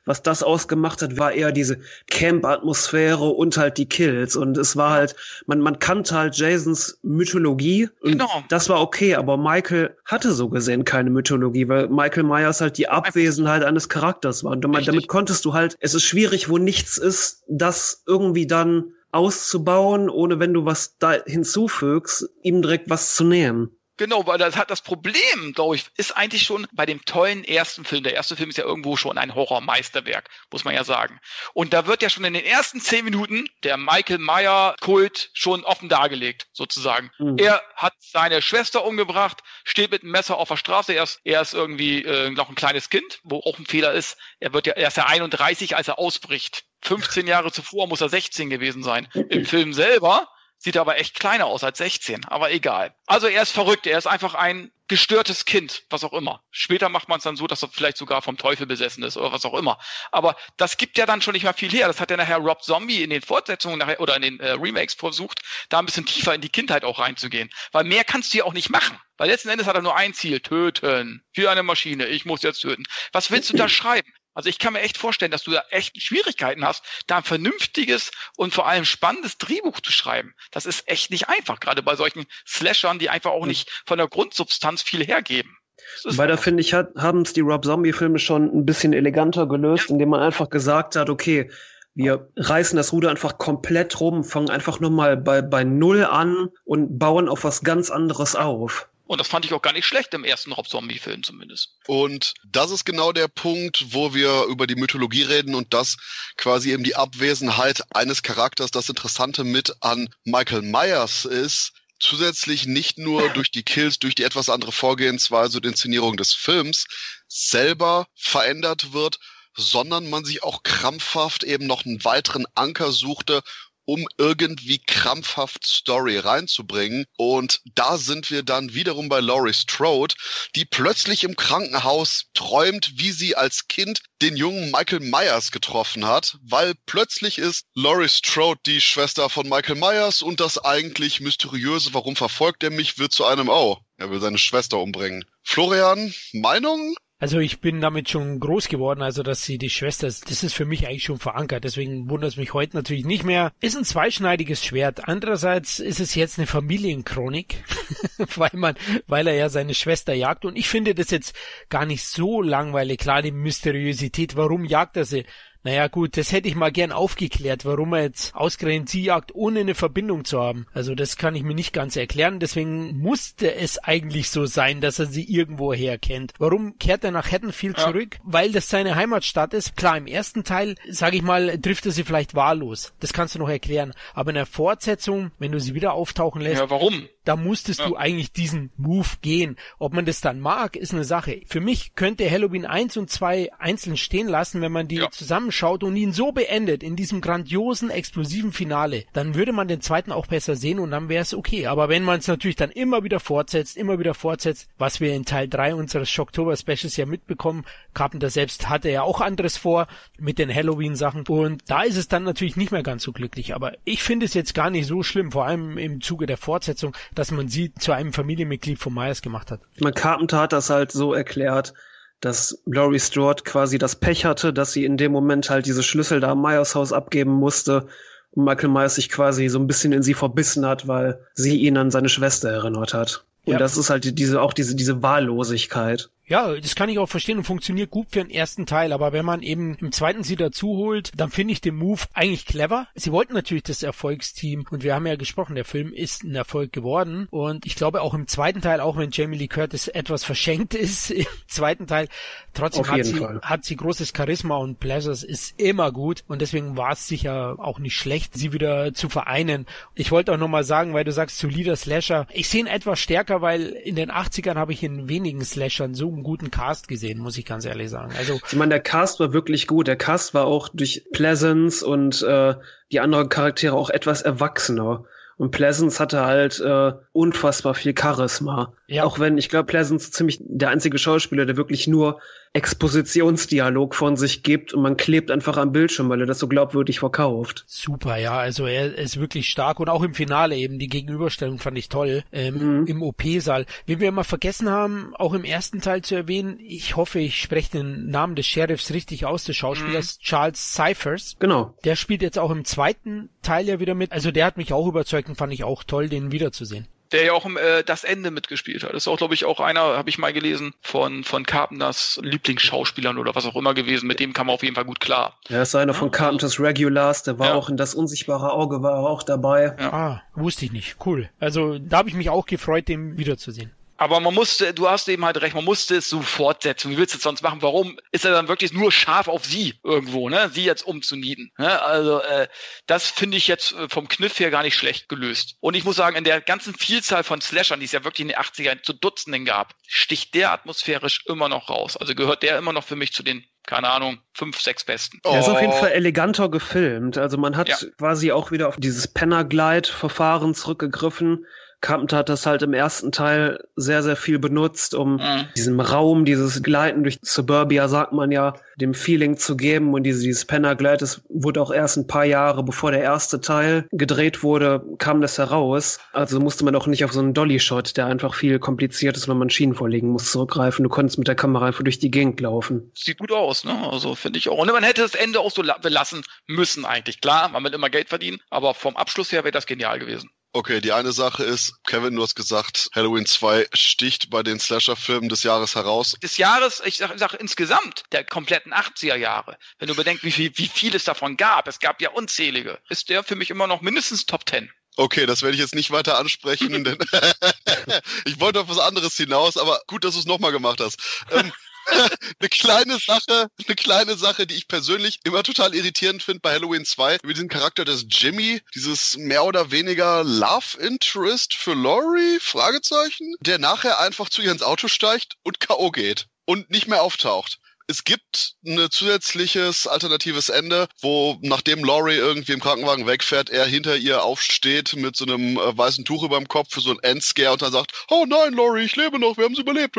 Was das ausgemacht hat, war eher diese Camp-Atmosphäre und halt die Kills. Und es war halt, man, man kannte halt Jasons Mythologie. Und genau. das war okay, aber Michael hatte so gesehen keine Mythologie, weil Michael Myers halt die Abwesenheit eines Charakters war. Und damit, damit konntest du halt, es ist schwierig, wo nichts ist, das irgendwie dann auszubauen, ohne wenn du was da hinzufügst, ihm direkt was zu nehmen. Genau, weil das hat das Problem, glaube ich, ist eigentlich schon bei dem tollen ersten Film. Der erste Film ist ja irgendwo schon ein Horrormeisterwerk, muss man ja sagen. Und da wird ja schon in den ersten zehn Minuten der Michael Meyer Kult schon offen dargelegt, sozusagen. Mhm. Er hat seine Schwester umgebracht, steht mit einem Messer auf der Straße. Er ist, er ist irgendwie äh, noch ein kleines Kind, wo auch ein Fehler ist. Er wird ja, er ist ja 31, als er ausbricht. 15 Jahre zuvor muss er 16 gewesen sein. Im Film selber Sieht aber echt kleiner aus als 16, aber egal. Also er ist verrückt, er ist einfach ein gestörtes Kind, was auch immer. Später macht man es dann so, dass er vielleicht sogar vom Teufel besessen ist oder was auch immer. Aber das gibt ja dann schon nicht mehr viel her. Das hat ja nachher Rob Zombie in den Fortsetzungen nachher, oder in den äh, Remakes versucht, da ein bisschen tiefer in die Kindheit auch reinzugehen. Weil mehr kannst du ja auch nicht machen. Weil letzten Endes hat er nur ein Ziel, töten. Für eine Maschine, ich muss jetzt töten. Was willst du da schreiben? Also ich kann mir echt vorstellen, dass du da echt Schwierigkeiten hast, da ein vernünftiges und vor allem spannendes Drehbuch zu schreiben. Das ist echt nicht einfach, gerade bei solchen Slashern, die einfach auch nicht von der Grundsubstanz viel hergeben. Weil da finde ich, haben es die Rob Zombie-Filme schon ein bisschen eleganter gelöst, ja. indem man einfach gesagt hat, okay, wir reißen das Ruder einfach komplett rum, fangen einfach nur mal bei, bei Null an und bauen auf was ganz anderes auf. Und das fand ich auch gar nicht schlecht im ersten Rob Zombie-Film zumindest. Und das ist genau der Punkt, wo wir über die Mythologie reden und das quasi eben die Abwesenheit eines Charakters. Das Interessante mit an Michael Myers ist, zusätzlich nicht nur durch die Kills, durch die etwas andere Vorgehensweise und Inszenierung des Films selber verändert wird, sondern man sich auch krampfhaft eben noch einen weiteren Anker suchte, um irgendwie krampfhaft Story reinzubringen. Und da sind wir dann wiederum bei Laurie Strode, die plötzlich im Krankenhaus träumt, wie sie als Kind den jungen Michael Myers getroffen hat, weil plötzlich ist Laurie Strode die Schwester von Michael Myers und das eigentlich mysteriöse, warum verfolgt er mich, wird zu einem, oh, er will seine Schwester umbringen. Florian, Meinung? Also ich bin damit schon groß geworden, also dass sie die Schwester ist, das ist für mich eigentlich schon verankert, deswegen wundert es mich heute natürlich nicht mehr. Ist ein zweischneidiges Schwert. Andererseits ist es jetzt eine Familienchronik, weil man, weil er ja seine Schwester jagt und ich finde das jetzt gar nicht so langweilig. Klar, die Mysteriosität, warum jagt er sie? Naja gut, das hätte ich mal gern aufgeklärt, warum er jetzt ausgerechnet sie jagt, ohne eine Verbindung zu haben. Also das kann ich mir nicht ganz erklären. Deswegen musste es eigentlich so sein, dass er sie irgendwo her kennt. Warum kehrt er nach Haddonfield ja. zurück? Weil das seine Heimatstadt ist. Klar, im ersten Teil, sage ich mal, trifft er sie vielleicht wahllos. Das kannst du noch erklären. Aber in der Fortsetzung, wenn du sie wieder auftauchen lässt. Ja, warum? Da musstest ja. du eigentlich diesen Move gehen. Ob man das dann mag, ist eine Sache. Für mich könnte Halloween 1 und 2 einzeln stehen lassen, wenn man die ja. zusammen zusammenschaut und ihn so beendet in diesem grandiosen, explosiven Finale, dann würde man den zweiten auch besser sehen und dann wäre es okay. Aber wenn man es natürlich dann immer wieder fortsetzt, immer wieder fortsetzt, was wir in Teil 3 unseres Shocktober Specials ja mitbekommen, Carpenter selbst hatte ja auch anderes vor mit den Halloween-Sachen und da ist es dann natürlich nicht mehr ganz so glücklich. Aber ich finde es jetzt gar nicht so schlimm, vor allem im Zuge der Fortsetzung, dass man sie zu einem Familienmitglied von Myers gemacht hat. Man Carpenter hat das halt so erklärt, dass Laurie Strode quasi das Pech hatte, dass sie in dem Moment halt diese Schlüssel da am Myers Haus abgeben musste und Michael Myers sich quasi so ein bisschen in sie verbissen hat, weil sie ihn an seine Schwester erinnert hat. Und ja. das ist halt diese, auch diese, diese Wahllosigkeit. Ja, das kann ich auch verstehen und funktioniert gut für den ersten Teil, aber wenn man eben im zweiten sie dazu holt, dann finde ich den Move eigentlich clever. Sie wollten natürlich das Erfolgsteam und wir haben ja gesprochen, der Film ist ein Erfolg geworden und ich glaube auch im zweiten Teil, auch wenn Jamie Lee Curtis etwas verschenkt ist im zweiten Teil, trotzdem hat sie, hat sie großes Charisma und Pleasures ist immer gut und deswegen war es sicher auch nicht schlecht, sie wieder zu vereinen. Ich wollte auch nochmal sagen, weil du sagst, solider Slasher, ich sehe ihn etwas stärker, weil in den 80ern habe ich in wenigen Slashern so einen guten Cast gesehen, muss ich ganz ehrlich sagen. Also ich meine, der Cast war wirklich gut. Der Cast war auch durch Pleasance und äh, die anderen Charaktere auch etwas erwachsener. Und Pleasance hatte halt äh, unfassbar viel Charisma. Ja. Auch wenn, ich glaube, Pleasance ziemlich der einzige Schauspieler, der wirklich nur Expositionsdialog von sich gibt und man klebt einfach am Bildschirm, weil er das so glaubwürdig verkauft. Super, ja, also er ist wirklich stark und auch im Finale eben, die Gegenüberstellung fand ich toll, ähm, mhm. im OP-Saal. Wie wir mal vergessen haben, auch im ersten Teil zu erwähnen, ich hoffe, ich spreche den Namen des Sheriffs richtig aus, des Schauspielers, mhm. Charles Cyphers. Genau. Der spielt jetzt auch im zweiten Teil ja wieder mit, also der hat mich auch überzeugt und fand ich auch toll, den wiederzusehen. Der ja auch äh, das Ende mitgespielt hat. Das ist auch, glaube ich, auch einer, habe ich mal gelesen, von, von Carpenters Lieblingsschauspielern oder was auch immer gewesen. Mit dem kam man auf jeden Fall gut klar. Er ist einer von Carpenters Regulars, der war ja. auch in Das unsichtbare Auge, war auch dabei. Ja. Ah, wusste ich nicht. Cool. Also da habe ich mich auch gefreut, den wiederzusehen. Aber man musste, du hast eben halt recht, man musste es so fortsetzen. Wie willst du es sonst machen? Warum ist er dann wirklich nur scharf auf sie irgendwo, ne? Sie jetzt umzunieten. Ne? Also äh, das finde ich jetzt äh, vom Kniff her gar nicht schlecht gelöst. Und ich muss sagen, in der ganzen Vielzahl von Slashern, die es ja wirklich in den 80ern zu Dutzenden gab, sticht der atmosphärisch immer noch raus. Also gehört der immer noch für mich zu den keine Ahnung, fünf, sechs besten. Er ist auf jeden oh. Fall eleganter gefilmt. Also man hat ja. quasi auch wieder auf dieses Penner-Glide-Verfahren zurückgegriffen. Carpenter hat das halt im ersten Teil sehr, sehr viel benutzt, um mhm. diesem Raum, dieses Gleiten durch Suburbia, sagt man ja, dem Feeling zu geben. Und diese, dieses Penner Glide, das wurde auch erst ein paar Jahre, bevor der erste Teil gedreht wurde, kam das heraus. Also musste man auch nicht auf so einen Dolly-Shot, der einfach viel kompliziert ist, wenn man Schienen vorlegen muss, zurückgreifen. Du konntest mit der Kamera einfach durch die Gegend laufen. Sieht gut aus, ne? Also finde ich auch. Und man hätte das Ende auch so belassen müssen eigentlich. Klar, man will immer Geld verdienen, aber vom Abschluss her wäre das genial gewesen. Okay, die eine Sache ist, Kevin, du hast gesagt, Halloween 2 sticht bei den Slasher-Filmen des Jahres heraus. Des Jahres, ich sage sag insgesamt, der kompletten 80er Jahre. Wenn du bedenkst, wie viel, wie viel es davon gab, es gab ja unzählige, ist der für mich immer noch mindestens Top 10. Okay, das werde ich jetzt nicht weiter ansprechen, denn ich wollte auf was anderes hinaus, aber gut, dass du es nochmal gemacht hast. Ähm, eine kleine Sache, eine kleine Sache, die ich persönlich immer total irritierend finde bei Halloween 2, über diesen Charakter des Jimmy, dieses mehr oder weniger Love Interest für Laurie, Fragezeichen, der nachher einfach zu ihr ins Auto steigt und K.O. geht und nicht mehr auftaucht es gibt ein zusätzliches alternatives Ende, wo nachdem Laurie irgendwie im Krankenwagen wegfährt, er hinter ihr aufsteht mit so einem äh, weißen Tuch über dem Kopf für so ein Endscare und dann sagt, oh nein, Laurie, ich lebe noch, wir haben es überlebt.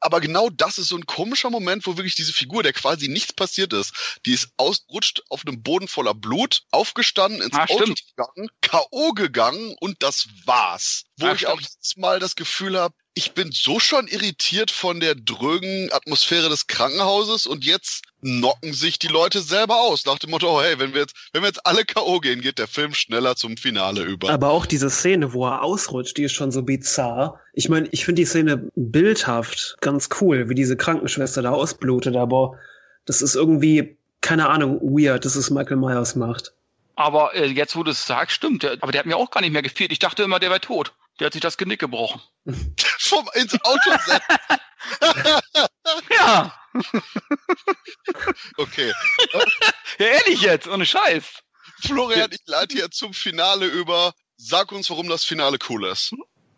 Aber genau das ist so ein komischer Moment, wo wirklich diese Figur, der quasi nichts passiert ist, die ist ausgerutscht auf einem Boden voller Blut, aufgestanden, ins ah, Auto stimmt. gegangen, K.O. gegangen und das war's. Wo ah, ich stimmt. auch jedes Mal das Gefühl habe, ich bin so schon irritiert von der drögen Atmosphäre des Krankenhauses und jetzt knocken sich die Leute selber aus nach dem Motto, oh, hey, wenn wir jetzt, wenn wir jetzt alle K.O. gehen, geht der Film schneller zum Finale über. Aber auch diese Szene, wo er ausrutscht, die ist schon so bizarr. Ich meine, ich finde die Szene bildhaft ganz cool, wie diese Krankenschwester da ausblutet, aber das ist irgendwie, keine Ahnung, weird, dass es Michael Myers macht. Aber äh, jetzt, wo du es sagst, stimmt. Aber der hat mir auch gar nicht mehr gefehlt. Ich dachte immer, der wäre tot. Der hat sich das Genick gebrochen. Vom ins Auto setzen. ja. okay. ja, ehrlich jetzt, ohne Scheiß. Florian, ich leite hier zum Finale über. Sag uns, warum das Finale cool ist.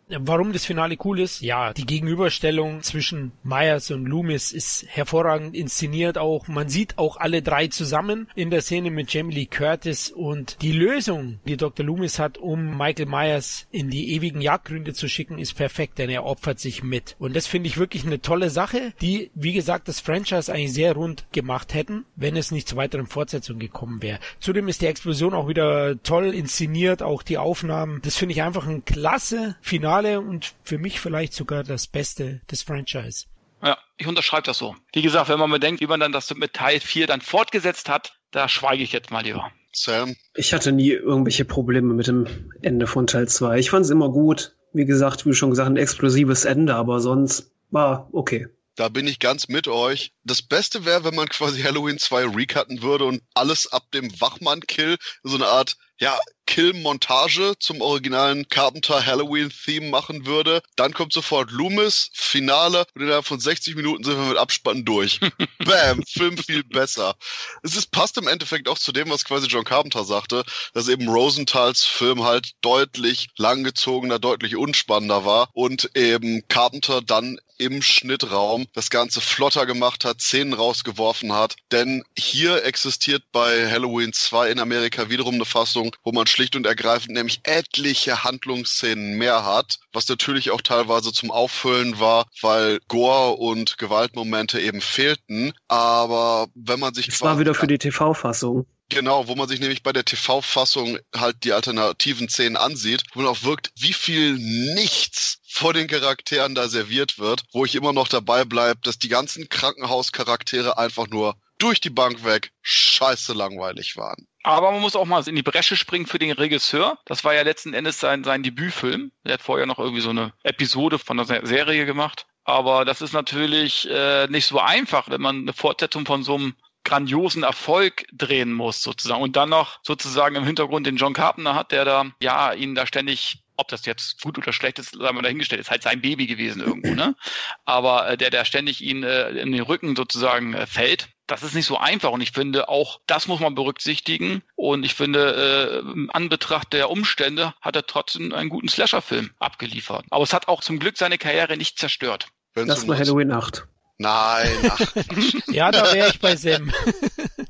Warum das Finale cool ist? Ja, die Gegenüberstellung zwischen Myers und Loomis ist hervorragend inszeniert auch. Man sieht auch alle drei zusammen in der Szene mit Jamie Lee Curtis und die Lösung, die Dr. Loomis hat, um Michael Myers in die ewigen Jagdgründe zu schicken, ist perfekt, denn er opfert sich mit. Und das finde ich wirklich eine tolle Sache, die, wie gesagt, das Franchise eigentlich sehr rund gemacht hätten, wenn es nicht zu weiteren Fortsetzungen gekommen wäre. Zudem ist die Explosion auch wieder toll inszeniert, auch die Aufnahmen. Das finde ich einfach ein klasse Finale Finale und für mich vielleicht sogar das Beste des Franchise. Ja, ich unterschreibe das so. Wie gesagt, wenn man bedenkt, wie man dann das mit Teil 4 dann fortgesetzt hat, da schweige ich jetzt mal lieber. Sam? Ich hatte nie irgendwelche Probleme mit dem Ende von Teil 2. Ich fand es immer gut. Wie gesagt, wie schon gesagt, ein explosives Ende, aber sonst war okay. Da bin ich ganz mit euch. Das Beste wäre, wenn man quasi Halloween 2 recutten würde und alles ab dem Wachmann-Kill so eine Art ja, Kill-Montage zum originalen Carpenter Halloween-Theme machen würde. Dann kommt sofort Loomis, Finale und innerhalb von 60 Minuten sind wir mit Abspann durch. Bam, Film viel besser. Es ist, passt im Endeffekt auch zu dem, was quasi John Carpenter sagte, dass eben Rosenthals Film halt deutlich langgezogener, deutlich unspannender war und eben Carpenter dann im Schnittraum das Ganze flotter gemacht hat, Szenen rausgeworfen hat. Denn hier existiert bei Halloween 2 in Amerika wiederum eine Fassung, wo man schlicht und ergreifend nämlich etliche Handlungsszenen mehr hat, was natürlich auch teilweise zum Auffüllen war, weil Gore und Gewaltmomente eben fehlten. Aber wenn man sich... Das war wieder für die TV-Fassung. Genau, wo man sich nämlich bei der TV-Fassung halt die alternativen Szenen ansieht, wo man auch wirkt, wie viel nichts vor den Charakteren da serviert wird, wo ich immer noch dabei bleibe, dass die ganzen Krankenhauscharaktere einfach nur durch die Bank weg scheiße langweilig waren. Aber man muss auch mal in die Bresche springen für den Regisseur. Das war ja letzten Endes sein, sein Debütfilm. Er hat vorher noch irgendwie so eine Episode von einer Serie gemacht. Aber das ist natürlich äh, nicht so einfach, wenn man eine Fortsetzung von so einem grandiosen Erfolg drehen muss, sozusagen. Und dann noch sozusagen im Hintergrund den John Carpenter hat, der da, ja, ihn da ständig ob das jetzt gut oder schlecht ist, sagen wir dahingestellt, ist halt sein Baby gewesen irgendwo, ne? Aber äh, der, der ständig ihn äh, in den Rücken sozusagen äh, fällt, das ist nicht so einfach und ich finde auch, das muss man berücksichtitigen und ich finde, äh, im Anbetracht der Umstände hat er trotzdem einen guten Slasher-Film abgeliefert. Aber es hat auch zum Glück seine Karriere nicht zerstört. Wenn's das war Halloween 8. Nein, ach. ja, da wäre ich bei Sam.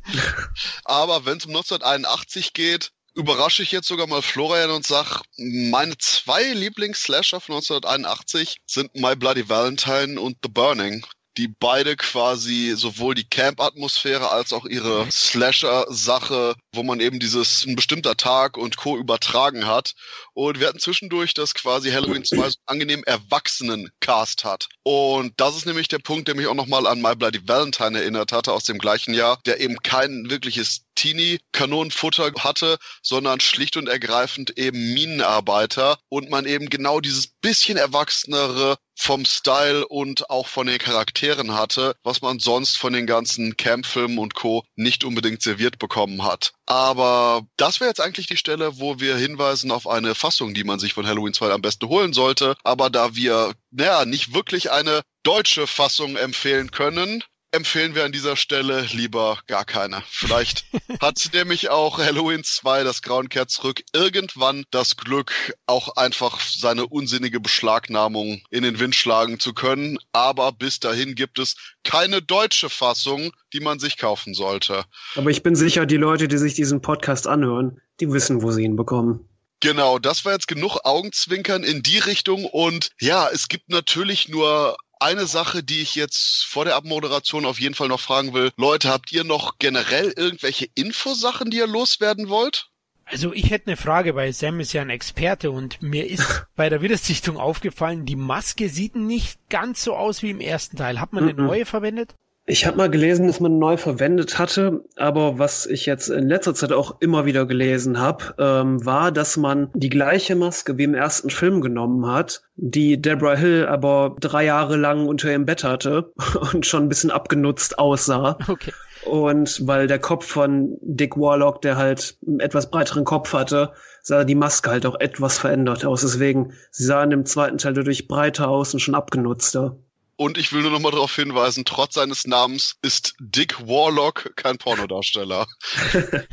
Aber wenn es um 1981 geht, überrasche ich jetzt sogar mal Florian und sag, meine zwei Lieblings-Slasher von 1981 sind My Bloody Valentine und The Burning die beide quasi sowohl die Camp-Atmosphäre als auch ihre Slasher-Sache, wo man eben dieses ein bestimmter Tag und Co. übertragen hat. Und wir hatten zwischendurch, dass quasi Halloween 2 so angenehm erwachsenen Cast hat. Und das ist nämlich der Punkt, der mich auch nochmal an My Bloody Valentine erinnert hatte aus dem gleichen Jahr, der eben kein wirkliches Teenie-Kanonenfutter hatte, sondern schlicht und ergreifend eben Minenarbeiter und man eben genau dieses bisschen erwachsenere vom Style und auch von den Charakteren hatte, was man sonst von den ganzen Camp-Filmen und Co. nicht unbedingt serviert bekommen hat. Aber das wäre jetzt eigentlich die Stelle, wo wir hinweisen auf eine Fassung, die man sich von Halloween 2 am besten holen sollte. Aber da wir, naja, nicht wirklich eine deutsche Fassung empfehlen können, empfehlen wir an dieser Stelle lieber gar keine. Vielleicht hat nämlich auch Halloween 2, das Grauen kehrt zurück, irgendwann das Glück, auch einfach seine unsinnige Beschlagnahmung in den Wind schlagen zu können. Aber bis dahin gibt es keine deutsche Fassung, die man sich kaufen sollte. Aber ich bin sicher, die Leute, die sich diesen Podcast anhören, die wissen, wo sie ihn bekommen. Genau, das war jetzt genug Augenzwinkern in die Richtung und ja, es gibt natürlich nur eine Sache, die ich jetzt vor der Abmoderation auf jeden Fall noch fragen will. Leute, habt ihr noch generell irgendwelche Infosachen, die ihr loswerden wollt? Also ich hätte eine Frage, weil Sam ist ja ein Experte und mir ist bei der Wiedersichtung aufgefallen, die Maske sieht nicht ganz so aus wie im ersten Teil. Hat man eine neue verwendet? Ich habe mal gelesen, dass man neu verwendet hatte, aber was ich jetzt in letzter Zeit auch immer wieder gelesen habe, ähm, war, dass man die gleiche Maske wie im ersten Film genommen hat, die Deborah Hill aber drei Jahre lang unter ihrem Bett hatte und schon ein bisschen abgenutzt aussah. Okay. Und weil der Kopf von Dick Warlock, der halt einen etwas breiteren Kopf hatte, sah die Maske halt auch etwas verändert aus. Deswegen, sie sah in dem zweiten Teil dadurch breiter aus und schon abgenutzter. Und ich will nur noch mal darauf hinweisen, trotz seines Namens ist Dick Warlock kein Pornodarsteller.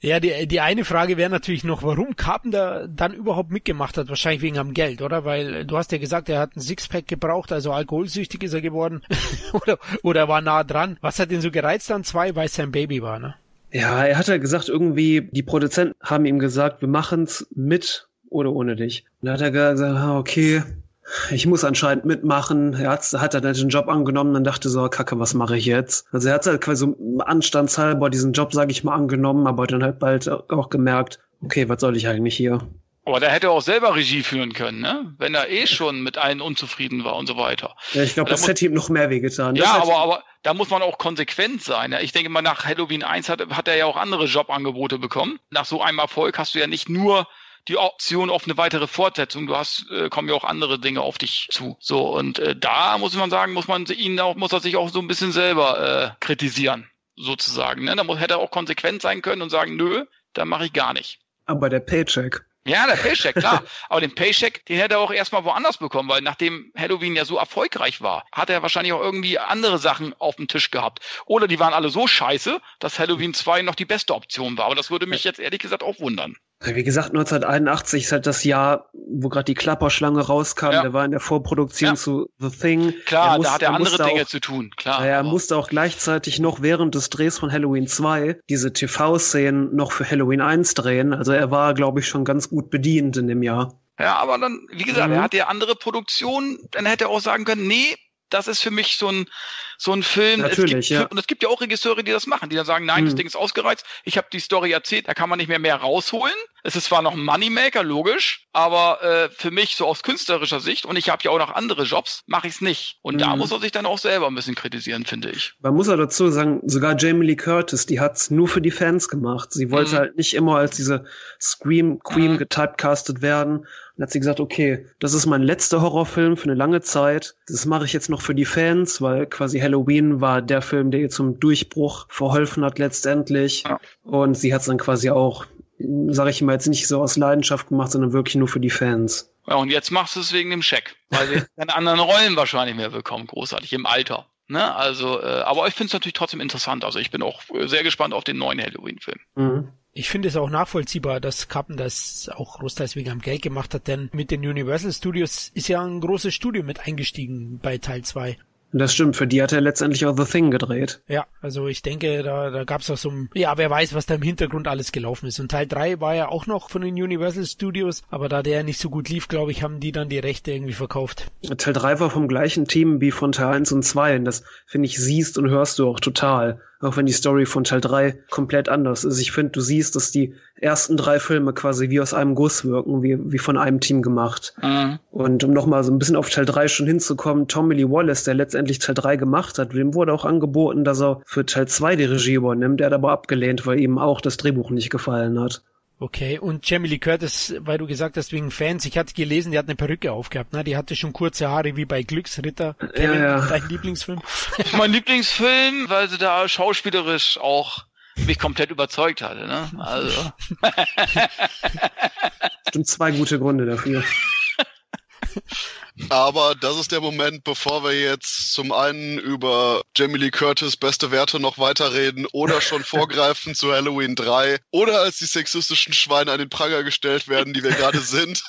ja, die, die eine Frage wäre natürlich noch, warum Carpenter dann überhaupt mitgemacht hat. Wahrscheinlich wegen am Geld, oder? Weil du hast ja gesagt, er hat ein Sixpack gebraucht, also alkoholsüchtig ist er geworden. oder, oder er war nah dran. Was hat ihn so gereizt an zwei, weil es sein Baby war, ne? Ja, er hat ja gesagt, irgendwie, die Produzenten haben ihm gesagt, wir machen's mit oder ohne dich. Und dann hat er gesagt, okay, ich muss anscheinend mitmachen. Er hat, hat er den Job angenommen, dann dachte so, kacke, was mache ich jetzt? Also er hat halt quasi so anstandshalber diesen Job, sage ich mal, angenommen, aber dann halt bald auch gemerkt, okay, was soll ich eigentlich hier? Aber der hätte auch selber Regie führen können, ne? Wenn er eh schon mit allen unzufrieden war und so weiter. Ja, ich glaube, das hätte ihm noch mehr wehgetan. Ja, aber, aber da muss man auch konsequent sein. Ich denke mal, nach Halloween 1 hat, hat er ja auch andere Jobangebote bekommen. Nach so einem Erfolg hast du ja nicht nur die Option auf eine weitere Fortsetzung. Du hast, äh, kommen ja auch andere Dinge auf dich zu. So, und äh, da muss man sagen, muss man ihn auch, muss er sich auch so ein bisschen selber äh, kritisieren, sozusagen. Ne? Da muss, hätte er auch konsequent sein können und sagen, nö, da mache ich gar nicht. Aber der Paycheck. Ja, der Paycheck, klar. Aber den Paycheck, den hätte er auch erstmal woanders bekommen, weil nachdem Halloween ja so erfolgreich war, hat er wahrscheinlich auch irgendwie andere Sachen auf dem Tisch gehabt. Oder die waren alle so scheiße, dass Halloween 2 noch die beste Option war. Aber das würde mich jetzt ehrlich gesagt auch wundern. Wie gesagt, 1981 ist halt das Jahr, wo gerade die Klapperschlange rauskam. Ja. Der war in der Vorproduktion ja. zu The Thing. Klar, muss, da hat er andere Dinge auch, zu tun. Klar. Er musste auch gleichzeitig noch während des Drehs von Halloween 2 diese TV-Szenen noch für Halloween 1 drehen. Also er war, glaube ich, schon ganz gut bedient in dem Jahr. Ja, aber dann, wie gesagt, mhm. er hatte ja andere Produktionen. Dann hätte er auch sagen können, nee, das ist für mich so ein, so ein Film. Natürlich, es gibt, ja. Und es gibt ja auch Regisseure, die das machen, die dann sagen, nein, hm. das Ding ist ausgereizt, ich habe die Story erzählt, da kann man nicht mehr mehr rausholen. Es ist zwar noch ein Moneymaker, logisch, aber äh, für mich so aus künstlerischer Sicht, und ich habe ja auch noch andere Jobs, mache ich es nicht. Und mhm. da muss er sich dann auch selber ein bisschen kritisieren, finde ich. Man muss ja dazu sagen, sogar Jamie Lee Curtis, die hat es nur für die Fans gemacht. Sie wollte mhm. halt nicht immer als diese Scream Queen mhm. getypecastet werden. Dann hat sie gesagt, okay, das ist mein letzter Horrorfilm für eine lange Zeit. Das mache ich jetzt noch für die Fans, weil quasi Halloween war der Film, der ihr zum Durchbruch verholfen hat letztendlich. Ja. Und sie hat es dann quasi auch, sage ich mal jetzt nicht so aus Leidenschaft gemacht, sondern wirklich nur für die Fans. Ja, und jetzt machst du es wegen dem Scheck, weil sie keine anderen Rollen wahrscheinlich mehr bekommen, großartig im Alter. Ne? Also, äh, aber ich finde es natürlich trotzdem interessant. Also ich bin auch sehr gespannt auf den neuen Halloween-Film. Mhm. Ich finde es auch nachvollziehbar, dass Kappen das auch großteils wegen am Geld gemacht hat, denn mit den Universal Studios ist ja ein großes Studio mit eingestiegen bei Teil 2. Das stimmt, für die hat er letztendlich auch The Thing gedreht. Ja, also ich denke, da, da gab es auch so ein, ja, wer weiß, was da im Hintergrund alles gelaufen ist. Und Teil 3 war ja auch noch von den Universal Studios, aber da der nicht so gut lief, glaube ich, haben die dann die Rechte irgendwie verkauft. Teil 3 war vom gleichen Team wie von Teil 1 und 2 und das, finde ich, siehst und hörst du auch total auch wenn die Story von Teil 3 komplett anders ist. Ich finde, du siehst, dass die ersten drei Filme quasi wie aus einem Guss wirken, wie, wie von einem Team gemacht. Mhm. Und um nochmal so ein bisschen auf Teil 3 schon hinzukommen, Tommy Lee Wallace, der letztendlich Teil 3 gemacht hat, dem wurde auch angeboten, dass er für Teil 2 die Regie übernimmt. Er hat aber abgelehnt, weil ihm auch das Drehbuch nicht gefallen hat. Okay, und Jamie Lee Curtis, weil du gesagt hast, wegen Fans, ich hatte gelesen, die hat eine Perücke aufgehabt, ne? Die hatte schon kurze Haare wie bei Glücksritter. Kevin, ja, ja. Dein Lieblingsfilm? mein Lieblingsfilm, weil sie da schauspielerisch auch mich komplett überzeugt hatte, ne? Also. Stimmt zwei gute Gründe dafür. Aber das ist der Moment, bevor wir jetzt zum einen über Jamie Lee Curtis beste Werte noch weiterreden oder schon vorgreifen zu Halloween 3 oder als die sexistischen Schweine an den Pranger gestellt werden, die wir gerade sind,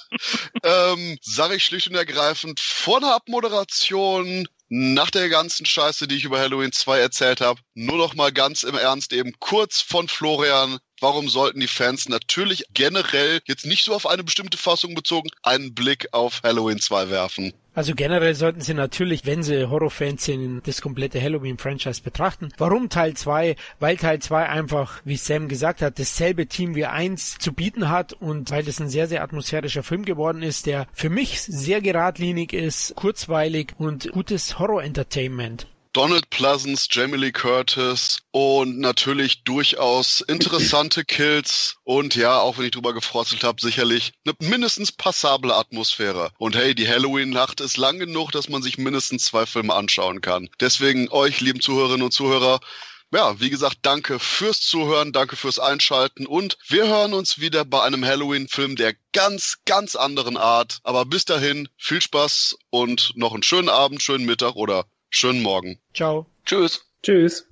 ähm, sage ich schlicht und ergreifend vor einer Abmoderation nach der ganzen Scheiße, die ich über Halloween 2 erzählt habe, nur noch mal ganz im Ernst eben kurz von Florian warum sollten die Fans natürlich generell jetzt nicht so auf eine bestimmte Fassung bezogen einen Blick auf Halloween 2 werfen? Also generell sollten sie natürlich, wenn sie Horrorfans sind, das komplette Halloween-Franchise betrachten. Warum Teil 2? Weil Teil 2 einfach, wie Sam gesagt hat, dasselbe Team wie 1 zu bieten hat und weil es ein sehr, sehr atmosphärischer Film geworden ist, der für mich sehr geradlinig ist, kurzweilig und gutes Horror-Entertainment. Donald Pleasance, Jamie Lee Curtis und natürlich durchaus interessante Kills und ja, auch wenn ich drüber gefrotzelt habe, sicherlich eine mindestens passable Atmosphäre. Und hey, die Halloween-Nacht ist lang genug, dass man sich mindestens zwei Filme anschauen kann. Deswegen euch, lieben Zuhörerinnen und Zuhörer, ja, wie gesagt, danke fürs Zuhören, danke fürs Einschalten und wir hören uns wieder bei einem Halloween-Film der ganz, ganz anderen Art. Aber bis dahin, viel Spaß und noch einen schönen Abend, schönen Mittag oder Schönen Morgen. Ciao. Tschüss. Tschüss.